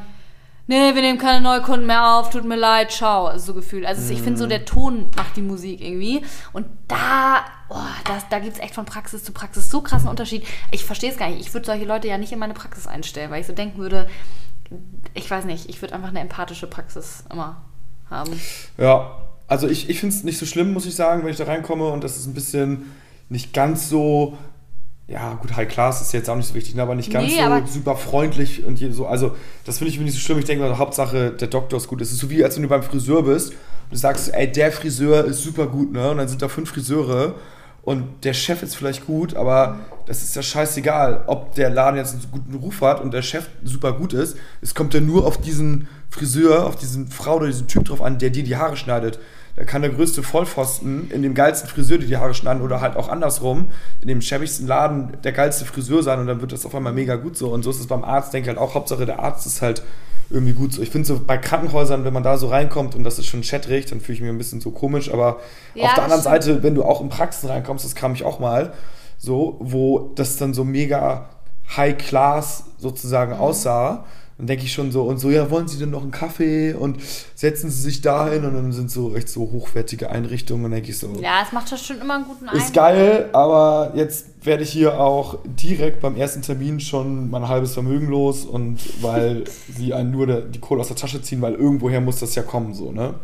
nee, wir nehmen keine Neukunden mehr auf, tut mir leid, ciao. Also so gefühlt. Also ich finde so, der Ton macht die Musik irgendwie. Und da, oh, das, da gibt es echt von Praxis zu Praxis so krassen Unterschied. Ich verstehe es gar nicht. Ich würde solche Leute ja nicht in meine Praxis einstellen, weil ich so denken würde, ich weiß nicht, ich würde einfach eine empathische Praxis immer haben. Ja, also ich, ich finde es nicht so schlimm, muss ich sagen, wenn ich da reinkomme und das ist ein bisschen nicht ganz so, ja gut, High Class ist jetzt auch nicht so wichtig, ne, aber nicht ganz Nee, so aber- super freundlich und so, also das finde ich nicht so schlimm. Ich denke, Hauptsache der Doktor ist gut. Es ist so wie, als wenn du beim Friseur bist und du sagst, ey, der Friseur ist super gut, ne, und dann sind da fünf Friseure und der Chef ist vielleicht gut, aber das ist ja scheißegal, ob der Laden jetzt einen guten Ruf hat und der Chef super gut ist. Es kommt ja nur auf diesen Friseur, auf diesen Frau oder diesen Typ drauf an, der dir die Haare schneidet. Da kann der größte Vollpfosten in dem geilsten Friseur dir die Haare schneiden oder halt auch andersrum in dem schäbigsten Laden der geilste Friseur sein und dann wird das auf einmal mega gut so. Und so ist es beim Arzt, denke ich halt auch, Hauptsache der Arzt ist halt irgendwie gut so. Ich finde so bei Krankenhäusern, wenn man da so reinkommt und das ist schon chatrig, dann fühle ich mich ein bisschen so komisch, aber Ja, auf der anderen stimmt. Seite, wenn du auch in Praxen reinkommst, das kam ich auch mal, so, wo das dann so mega high class sozusagen Mhm. aussah, dann denke ich schon so, und so, ja, wollen Sie denn noch einen Kaffee und setzen Sie sich da hin und dann sind so recht so hochwertige Einrichtungen und dann denke ich so, Ja, es macht schon immer einen guten Eindruck. ist geil, aber jetzt werde ich hier auch direkt beim ersten Termin schon mein halbes Vermögen los und weil sie einen nur die Kohle aus der Tasche ziehen, weil irgendwoher muss das ja kommen, so, ne?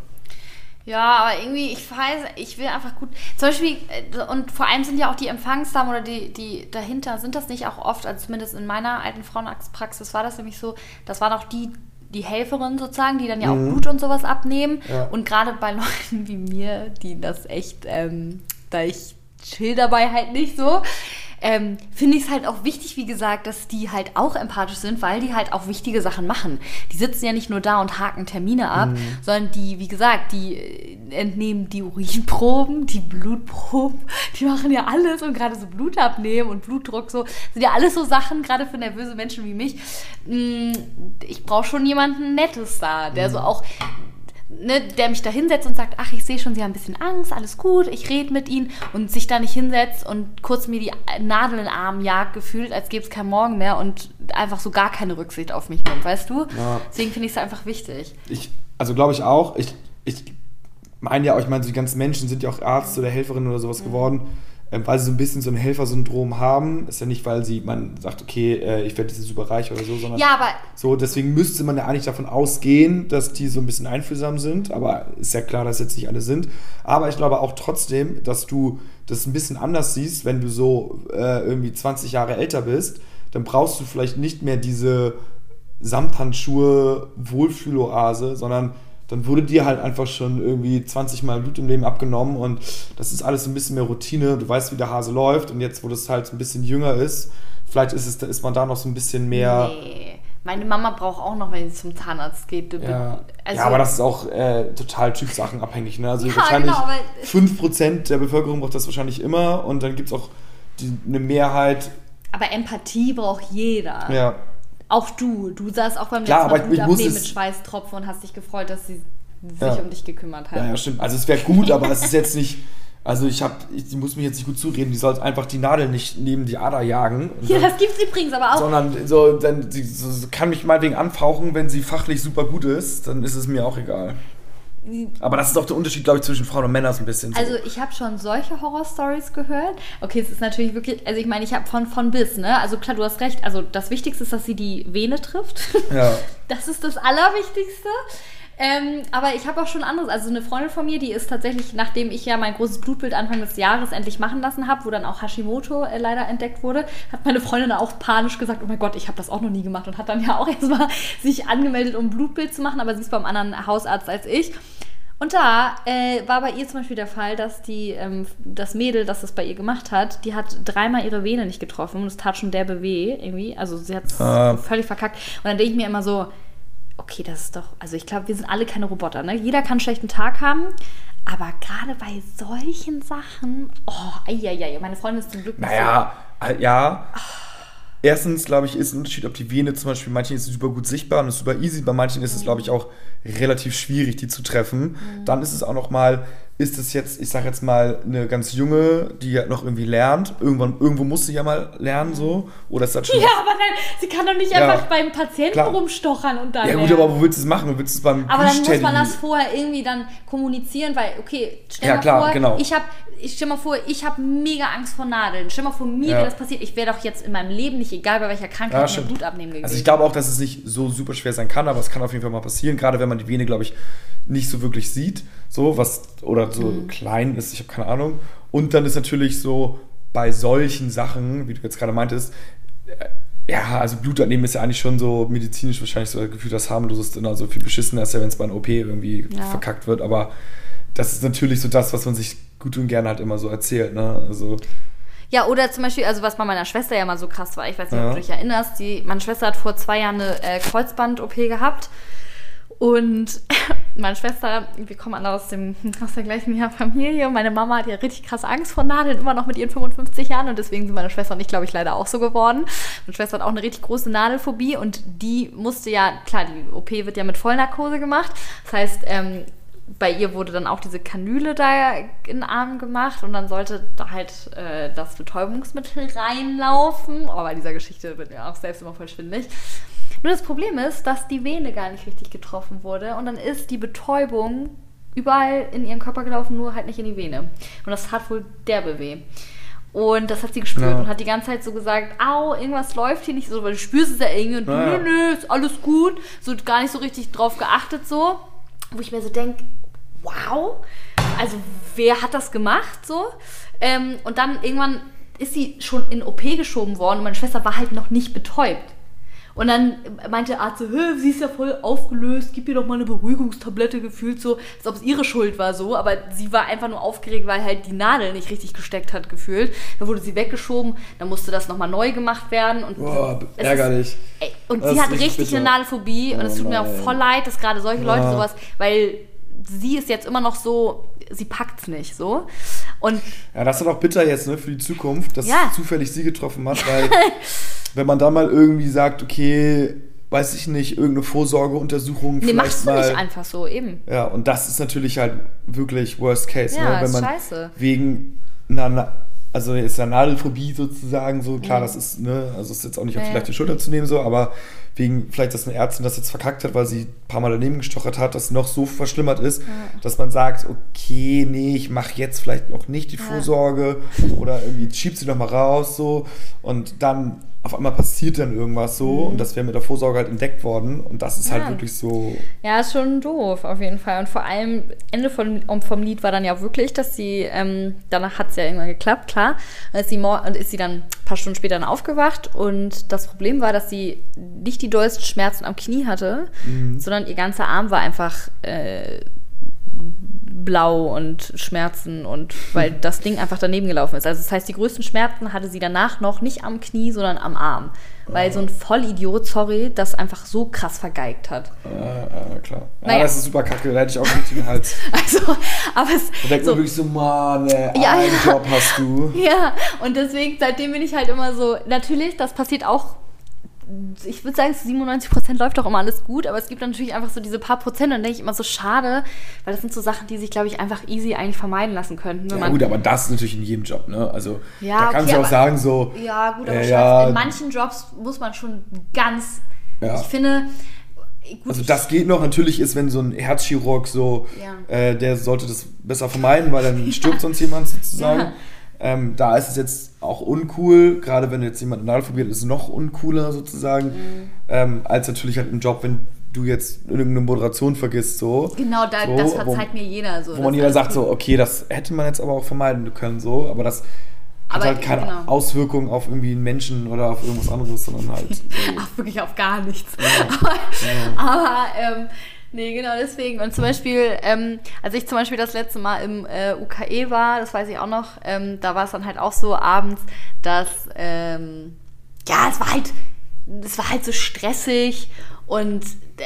Ja, aber irgendwie, ich weiß, ich will einfach gut. Zum Beispiel, äh, und vor allem sind ja auch die Empfangsdamen oder die, die dahinter, sind das nicht auch oft, also zumindest in meiner alten Frauenarztpraxis war das nämlich so, das waren auch die, die Helferinnen sozusagen, die dann ja auch Blut und sowas abnehmen. Ja. Und gerade bei Leuten wie mir, die das echt, ähm, da ich chill dabei halt nicht so, ähm, finde ich es halt auch wichtig, wie gesagt, dass die halt auch empathisch sind, weil die halt auch wichtige Sachen machen. Die sitzen ja nicht nur da und haken Termine ab, sondern die, wie gesagt, die äh, entnehmen die Urinproben, die Blutproben, die machen ja alles und gerade so Blut abnehmen und Blutdruck so, sind ja alles so Sachen, gerade für nervöse Menschen wie mich. Mm, Ich brauche schon jemanden Nettes da, der so auch ne, der mich da hinsetzt und sagt, ach, ich sehe schon, Sie haben ein bisschen Angst, alles gut, ich rede mit Ihnen und sich da nicht hinsetzt und kurz mir die Nadel in den Arm jagt, gefühlt, als gäbe es kein Morgen mehr und einfach so gar keine Rücksicht auf mich nimmt, weißt du? Ja. Deswegen finde ich es einfach wichtig. Ich, also glaube ich auch, ich, ich meine ja auch, ich meine, so die ganzen Menschen sind ja auch Arzt oder Helferin oder sowas geworden, ähm, weil sie so ein bisschen so ein Helfersyndrom haben. Ist ja nicht, weil sie, man sagt, okay, äh, ich werde jetzt super reich oder so, sondern Ja, aber so, deswegen müsste man ja eigentlich davon ausgehen, dass die so ein bisschen einfühlsam sind, aber ist ja klar, dass jetzt nicht alle sind. Aber ich glaube auch trotzdem, dass du das ein bisschen anders siehst, wenn du so äh, irgendwie 20 Jahre älter bist, dann brauchst du vielleicht nicht mehr diese Samthandschuhe Wohlfühloase, sondern dann wurde dir halt einfach schon irgendwie 20 Mal Blut im Leben abgenommen und das ist alles ein bisschen mehr Routine. Du weißt, wie der Hase läuft und jetzt, wo das halt ein bisschen jünger ist, vielleicht ist, es, ist man da noch so ein bisschen mehr. nee. Meine Mama braucht auch noch, wenn sie zum Zahnarzt geht. Ja. Also, ja, aber das ist auch äh, total typsachenabhängig. Ne? Also Ja, wahrscheinlich genau, aber- 5% der Bevölkerung braucht das wahrscheinlich immer und dann gibt es auch die, eine Mehrheit. aber Empathie braucht jeder. Ja, Auch du. Du saßt auch beim Klar, letzten Mal aber Blut ich mit Schweißtropfen und hast dich gefreut, dass sie sich Ja. um dich gekümmert hat. ja, ja, stimmt. Also es wäre gut, aber es ist jetzt nicht. Also ich habe, ich, muss mir jetzt nicht gut zureden, die soll einfach die Nadel nicht neben die Ader jagen. Ja, das gibt's übrigens aber auch. sondern so, dann, sie so kann mich meinetwegen anfauchen, wenn sie fachlich super gut ist, dann ist es mir auch egal. Aber das ist auch der Unterschied, glaube ich, zwischen Frauen und Männern so ein bisschen. So. Also ich habe schon solche Horror-Stories gehört. Okay, es ist natürlich wirklich, also ich meine, ich habe von, von bis, ne? Also klar, du hast recht. Also das Wichtigste ist, dass sie die Vene trifft. ja. Das ist das Allerwichtigste. Ähm, aber ich habe auch schon anderes. Also eine Freundin von mir, die ist tatsächlich, nachdem ich ja mein großes Blutbild Anfang des Jahres endlich machen lassen habe, wo dann auch Hashimoto äh, leider entdeckt wurde, hat meine Freundin auch panisch gesagt, oh mein Gott, ich habe das auch noch nie gemacht und hat dann ja auch erstmal sich angemeldet, um ein Blutbild zu machen, aber sie ist beim anderen Hausarzt als ich. Und da äh, war bei ihr zum Beispiel der Fall, dass die, ähm, das Mädel, das das bei ihr gemacht hat, die hat dreimal ihre Vene nicht getroffen und es tat schon derbe weh irgendwie. Also sie hat es Ah. völlig verkackt. Und dann denke ich mir immer so, okay, das ist doch, also ich glaube, wir sind alle keine Roboter, ne? Jeder kann einen schlechten Tag haben, aber gerade bei solchen Sachen, oh, eieiei, meine Freundin ist zum Glück nicht Naja, äh, ja. Erstens, glaube ich, ist ein Unterschied, ob die Vene zum Beispiel, manchen ist super gut sichtbar und ist super easy, bei manchen ist es, glaube ich, auch relativ schwierig, die zu treffen. Dann ist es auch noch mal, ist es jetzt, ich sag jetzt mal, eine ganz junge, die ja noch irgendwie lernt. Irgendwann, irgendwo muss sie ja mal lernen, so. Oder ist das schon. Ja, aber nein, sie kann doch nicht Ja, einfach beim Patienten klar. rumstochern und dann. Ja, gut, lernen. aber wo willst du es machen? Willst du es beim Aber dann muss man das vorher irgendwie dann kommunizieren, weil, okay, stell Ja, mal klar, vor, genau. ich habe, ich stell mal vor, ich habe mega Angst vor Nadeln. Stell mal vor, mir Ja. wäre das passiert. Ich wäre doch jetzt in meinem Leben nicht, egal bei welcher Ja, Krankheit, mehr stimmt. Blut abnehmen gewesen. Also ich glaube auch, dass es nicht so super schwer sein kann, aber es kann auf jeden Fall mal passieren, gerade wenn man die Vene, glaube ich, nicht so wirklich sieht, so was oder so Mhm. klein ist, ich habe keine Ahnung. Und dann ist natürlich so bei solchen Sachen, wie du jetzt gerade meintest, äh, ja, also Blutabnehmen ist ja eigentlich schon so medizinisch wahrscheinlich so gefühlt das harmloseste, also viel beschissener ist ja, wenn es bei einer OP irgendwie Ja. verkackt wird, aber das ist natürlich so das, was man sich gut und gerne halt immer so erzählt, ne? Also Ja, oder zum Beispiel, also was bei meiner Schwester ja mal so krass war, ich weiß nicht, Ja. ob du dich erinnerst, die, meine Schwester hat vor zwei Jahren eine äh, Kreuzband-OP gehabt. Und meine Schwester, wir kommen alle aus, dem, aus der gleichen Familie. Meine Mama hat ja richtig krass Angst vor Nadeln, immer noch mit ihren 55 Jahren. Und deswegen sind meine Schwester und ich, glaube ich, leider auch so geworden. Meine Schwester hat auch eine richtig große Nadelphobie. Und die musste ja, klar, die OP wird ja mit Vollnarkose gemacht. Das heißt, ähm, bei ihr wurde dann auch diese Kanüle da in den Arm gemacht und dann sollte da halt äh, das Betäubungsmittel reinlaufen. Oh, bei dieser Geschichte wird mir auch selbst immer voll schwindelig. Nur das Problem ist, dass die Vene gar nicht richtig getroffen wurde und dann ist die Betäubung überall in ihren Körper gelaufen, nur halt nicht in die Vene. Und das hat wohl derbe weh. Und das hat sie gespürt Ja. und hat die ganze Zeit so gesagt, au, irgendwas läuft hier nicht so, weil du spürst es ja irgendwie und Ja, nö, nö, ist alles gut. So gar nicht so richtig drauf geachtet so. Wo ich mir so denke, wow, also wer hat das gemacht so? Ähm, und dann irgendwann ist sie schon in OP geschoben worden und meine Schwester war halt noch nicht betäubt. Und dann meinte der Arzt so, "Hä, sie ist ja voll aufgelöst, gib ihr doch mal eine Beruhigungstablette gefühlt so, als ob es ihre Schuld war so, aber sie war einfach nur aufgeregt, weil halt die Nadel nicht richtig gesteckt hat gefühlt. Dann wurde sie weggeschoben, dann musste das nochmal neu gemacht werden und Boah, ärgerlich. Ist, ey, und Das sie hat richtig bitter. eine Nadelphobie und es Oh tut mir auch voll leid, dass gerade solche Leute Ja. sowas, weil sie ist jetzt immer noch so, sie packt's nicht so. Und Ja, das ist auch bitter jetzt ne, für die Zukunft, dass Ja. zufällig sie getroffen hat, weil wenn man da mal irgendwie sagt, okay, weiß ich nicht, irgendeine Vorsorgeuntersuchung nee, vielleicht machst du mal. nicht einfach so, eben. Ja, und das ist natürlich halt wirklich Worst Case, Ja, ne? wenn ist man scheiße. wegen einer, Na- also jetzt einer Nadelphobie sozusagen so, klar, das ist, ne, also ist jetzt auch nicht auf Mhm. Ja, vielleicht ja. die Schulter zu nehmen, so, aber wegen vielleicht, dass eine Ärztin das jetzt verkackt hat, weil sie ein paar Mal daneben gestochert hat, dass noch so verschlimmert ist, dass man sagt, okay, nee, ich mache jetzt vielleicht noch nicht die Vorsorge oder irgendwie schiebt sie noch mal raus, so, und dann auf einmal passiert dann irgendwas so und das wäre mit der Vorsorge halt entdeckt worden und das ist halt Mhm. Ja. wirklich so, Ja, ist schon doof, auf jeden Fall. Und vor allem, Ende von, vom Lied war dann ja wirklich, dass sie, ähm, danach hat es ja irgendwann geklappt, klar. Und ist, sie und ist sie dann ein paar Stunden später dann aufgewacht. Und das Problem war, dass sie nicht die dollsten Schmerzen am Knie hatte, sondern ihr ganzer Arm war einfach äh, blau und Schmerzen und weil das Ding einfach daneben gelaufen ist. Also das heißt, die größten Schmerzen hatte sie danach noch nicht am Knie, sondern am Arm. Weil so ein Vollidiot, sorry, das einfach so krass vergeigt hat. äh, äh, klar. Ja, Naja. das ist super kacke, da hätte ich auch richtig den Hals. Also, aber es. Da denkt so, man wirklich so, Mann, ey, Ja, einen ja. Job hast du. ja, und deswegen, seitdem bin ich halt immer so, natürlich, das passiert auch, ich würde sagen, zu 97 Prozent läuft doch immer alles gut, aber es gibt dann natürlich einfach so diese paar Prozent, und dann denke ich immer so, schade, weil das sind so Sachen, die sich, glaube ich, einfach easy eigentlich vermeiden lassen könnten. Ja gut, aber das ist natürlich in jedem Job, ne? Also Ja, da kannst okay, du auch aber- sagen so, ja, gut, aber äh, ja, in manchen Jobs muss man schon ganz, Ja. ich finde, gut, also das geht noch. Natürlich ist, wenn so ein Herzchirurg so, Ja. äh, der sollte das besser vermeiden, weil dann stirbt sonst jemand sozusagen. Ja. Ähm, da ist es jetzt auch uncool, gerade wenn jetzt jemand Nadel probiert, ist es noch uncooler sozusagen, Mhm. ähm, als natürlich halt im Job, wenn du jetzt irgendeine Moderation vergisst, so. Genau, da, so, das wo- verzeiht mir jeder so. Wo man jeder sagt so, okay, das hätte man jetzt aber auch vermeiden können, so, aber das hat Aber, halt keine genau. Auswirkung auf irgendwie einen Menschen oder auf irgendwas anderes, sondern halt. So. Ach, wirklich auf gar nichts. Aber, aber ähm, nee, genau deswegen. Und zum Beispiel, ähm, als ich zum Beispiel das letzte Mal im äh, UKE war, das weiß ich auch noch, ähm, da war es dann halt auch so abends, dass, ähm, ja, es war halt, es war halt so stressig Und äh,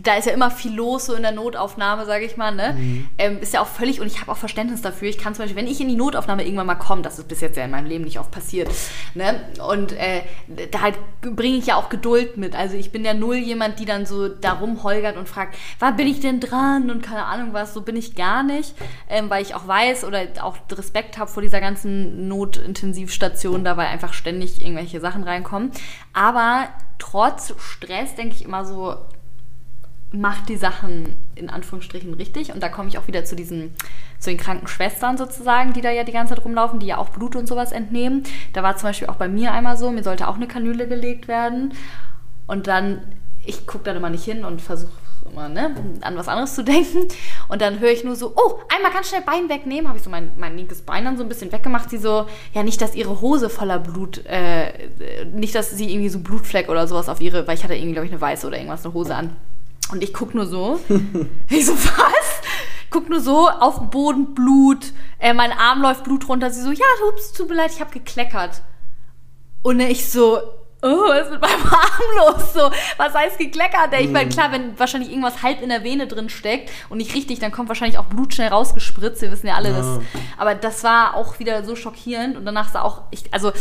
da ist ja immer viel los so in der Notaufnahme, sage ich mal. Ne? Mhm. Ähm, ist ja auch völlig, und ich habe auch Verständnis dafür. Ich kann zum Beispiel, wenn ich in die Notaufnahme irgendwann mal komme, das ist bis jetzt ja in meinem Leben nicht oft passiert, ne? und äh, da halt bringe ich ja auch Geduld mit. Also ich bin ja null jemand, die dann so darum holgert und fragt, wann bin ich denn dran und keine Ahnung was, so bin ich gar nicht, ähm, weil ich auch weiß oder auch Respekt habe vor dieser ganzen Notintensivstation, da weil einfach ständig irgendwelche Sachen reinkommen. Aber trotz Stress denke ich immer so, macht die Sachen in Anführungsstrichen richtig. Und da komme ich auch wieder zu diesen, zu den kranken Schwestern sozusagen, die da ja die ganze Zeit rumlaufen, die ja auch Blut und sowas entnehmen. Da war zum Beispiel auch bei mir einmal so, mir sollte auch eine Kanüle gelegt werden. Und dann, ich gucke dann immer nicht hin und versuche immer ne, an was anderes zu denken. Und dann höre ich nur so, oh, einmal ganz schnell Bein wegnehmen. Habe ich so mein, mein linkes Bein dann so ein bisschen weggemacht. Sie so, ja, nicht, dass ihre Hose voller Blut, äh, nicht, dass sie irgendwie so Blutfleck oder sowas auf ihre, weil ich hatte irgendwie, glaube ich, eine weiße oder irgendwas, eine Hose an. Und ich guck nur so. ich so, was? Guck nur so auf den Boden, Blut. Äh, mein Arm läuft Blut runter. Sie so, ja, ups, tut mir leid, ich habe gekleckert. Und ich so, oh, was ist mit meinem Arm los? So, was heißt gekleckert? Ich meine, klar, wenn wahrscheinlich irgendwas halb in der Vene drin steckt und nicht richtig, dann kommt wahrscheinlich auch Blut schnell rausgespritzt. Wir wissen ja alle, Ja. das. Aber das war auch wieder so schockierend. Und danach sah auch, ich, also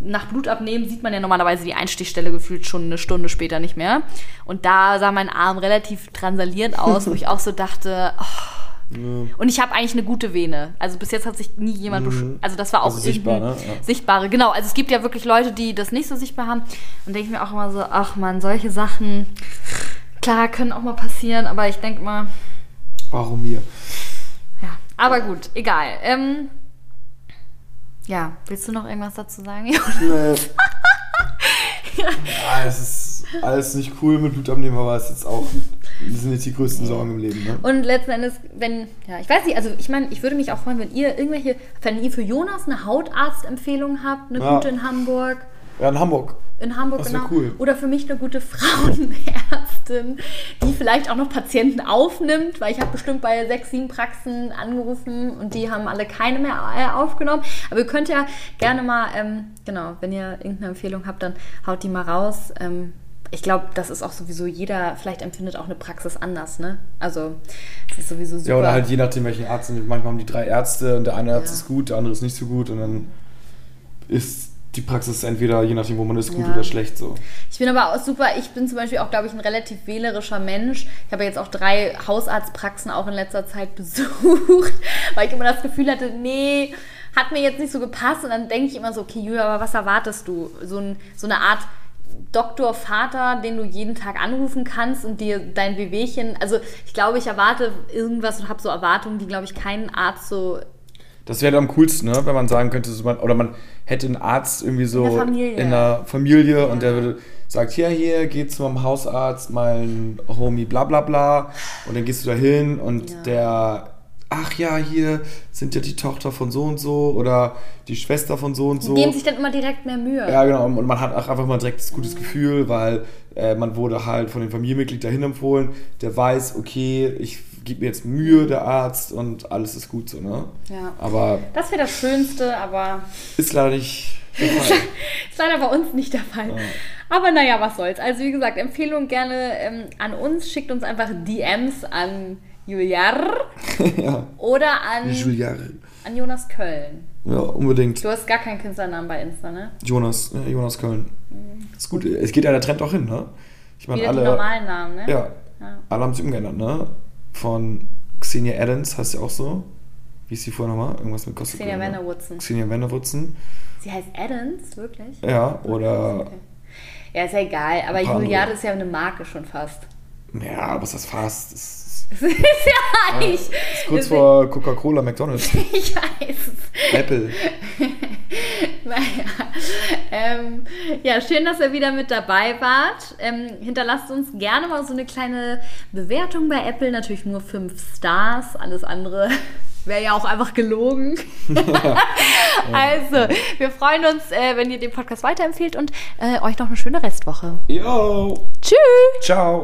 nach Blutabnehmen sieht man ja normalerweise die Einstichstelle gefühlt schon eine Stunde später nicht mehr. Und da sah mein Arm relativ transaliert aus, wo ich auch so dachte, oh, und ich habe eigentlich eine gute Vene. Also bis jetzt hat sich nie jemand besch- Also das war auch Also sichtbar, ne? Ja. sichtbare, genau. Also es gibt ja wirklich Leute, die das nicht so sichtbar haben. Und denke ich mir auch immer so, ach man, solche Sachen, klar, können auch mal passieren, aber ich denke mal, Warum mir? ja. Aber gut, egal. Ähm, ja, willst du noch irgendwas dazu sagen? Nee. ja, es ist alles nicht cool mit Blutabnehmen, aber es ist jetzt auch, das sind jetzt die größten Sorgen im Leben, ne? Und letzten Endes, wenn, ja, ich weiß nicht, also ich meine, ich würde mich auch freuen, wenn ihr irgendwelche, wenn ihr für Jonas eine Hautarztempfehlung habt, eine Ja. gute in Hamburg. Ja, in Hamburg. In Hamburg, Das genau. cool. Oder für mich eine gute Frauenärztin, die vielleicht auch noch Patienten aufnimmt, weil ich habe bestimmt bei sechs, sieben Praxen angerufen und die haben alle keine mehr äh, aufgenommen. Aber ihr könnt ja gerne mal, ähm, genau, wenn ihr irgendeine Empfehlung habt, dann haut die mal raus. Ähm, ich glaube, das ist auch sowieso jeder, vielleicht empfindet auch eine Praxis anders, ne? Also, das ist sowieso super. Ja, oder halt je nachdem, welchen Arzt. sind. Manchmal haben die drei Ärzte und der eine Arzt Ja. ist gut, der andere ist nicht so gut und dann ist die Praxis entweder, je nachdem, wo man ist, gut Ja. oder schlecht so. Ich bin aber auch super, ich bin zum Beispiel auch, glaube ich, ein relativ wählerischer Mensch. Ich habe jetzt auch drei Hausarztpraxen auch in letzter Zeit besucht, weil ich immer das Gefühl hatte, nee, hat mir jetzt nicht so gepasst. Und dann denke ich immer so, okay, Julia, aber was erwartest du? So, ein, so eine Art Doktor, Vater, den du jeden Tag anrufen kannst und dir dein Wehwehchen. Also ich glaube, ich erwarte irgendwas und habe so Erwartungen, die, glaube ich, keinen Arzt so Das wäre am coolsten, ne? wenn man sagen könnte, so man, oder man hätte einen Arzt irgendwie so In der Familie. in der Familie und der würde sagt, hier, hier, geh zu meinem Hausarzt, mein Homie, bla bla bla. Und dann gehst du da hin und Ja. der, ach ja, hier sind ja die Tochter von so und so oder die Schwester von so und so. Die geben sich dann immer direkt mehr Mühe. Ja, genau. Und man hat auch einfach mal direkt das gutes Gefühl, weil äh, man wurde halt von dem Familienmitglied dahin empfohlen, der weiß, okay, ich gebe mir jetzt Mühe, der Arzt, und alles ist gut so, ne? Ja. Aber Das wäre das Schönste, aber ist leider nicht der Fall. ist leider bei uns nicht der Fall. Aber naja, was soll's. Also wie gesagt, Empfehlung gerne ähm, an uns. Schickt uns einfach DMs an Juliar ja. oder an, Julia. an Jonas Köln. Ja, unbedingt. Du hast gar keinen Künstlernamen bei Insta, ne? Jonas, ja, Jonas Köln. Ist gut. Es geht ja der Trend auch hin, ne? Ich meine, Wieder die alle. normalen Namen, ne? Ja, Ja. alle haben sich umgeändert, ne? Von Xenia Adams heißt sie auch so. Wie ist sie vorher nochmal? Irgendwas mit Kostet. Xenia Wennerwutzen. Xenia Wennerwutzen. Sie heißt Adams, wirklich? Ja, oder. Okay. Ja, ist ja egal. Aber Juliar andere. ist ja eine Marke schon fast. Ja, aber ist das fast? Das Das ist ja nicht. ist kurz Deswegen- vor Coca-Cola, McDonalds, Ich weiß es. Apple. Naja, ähm, ja, schön, dass ihr wieder mit dabei wart. Ähm, hinterlasst uns gerne mal so eine kleine Bewertung bei Apple. Natürlich nur 5 Stars. Alles andere wäre ja auch einfach gelogen. also, wir freuen uns, äh, wenn ihr den Podcast weiterempfehlt und äh, euch noch eine schöne Restwoche. Yo! Tschüss! Ciao!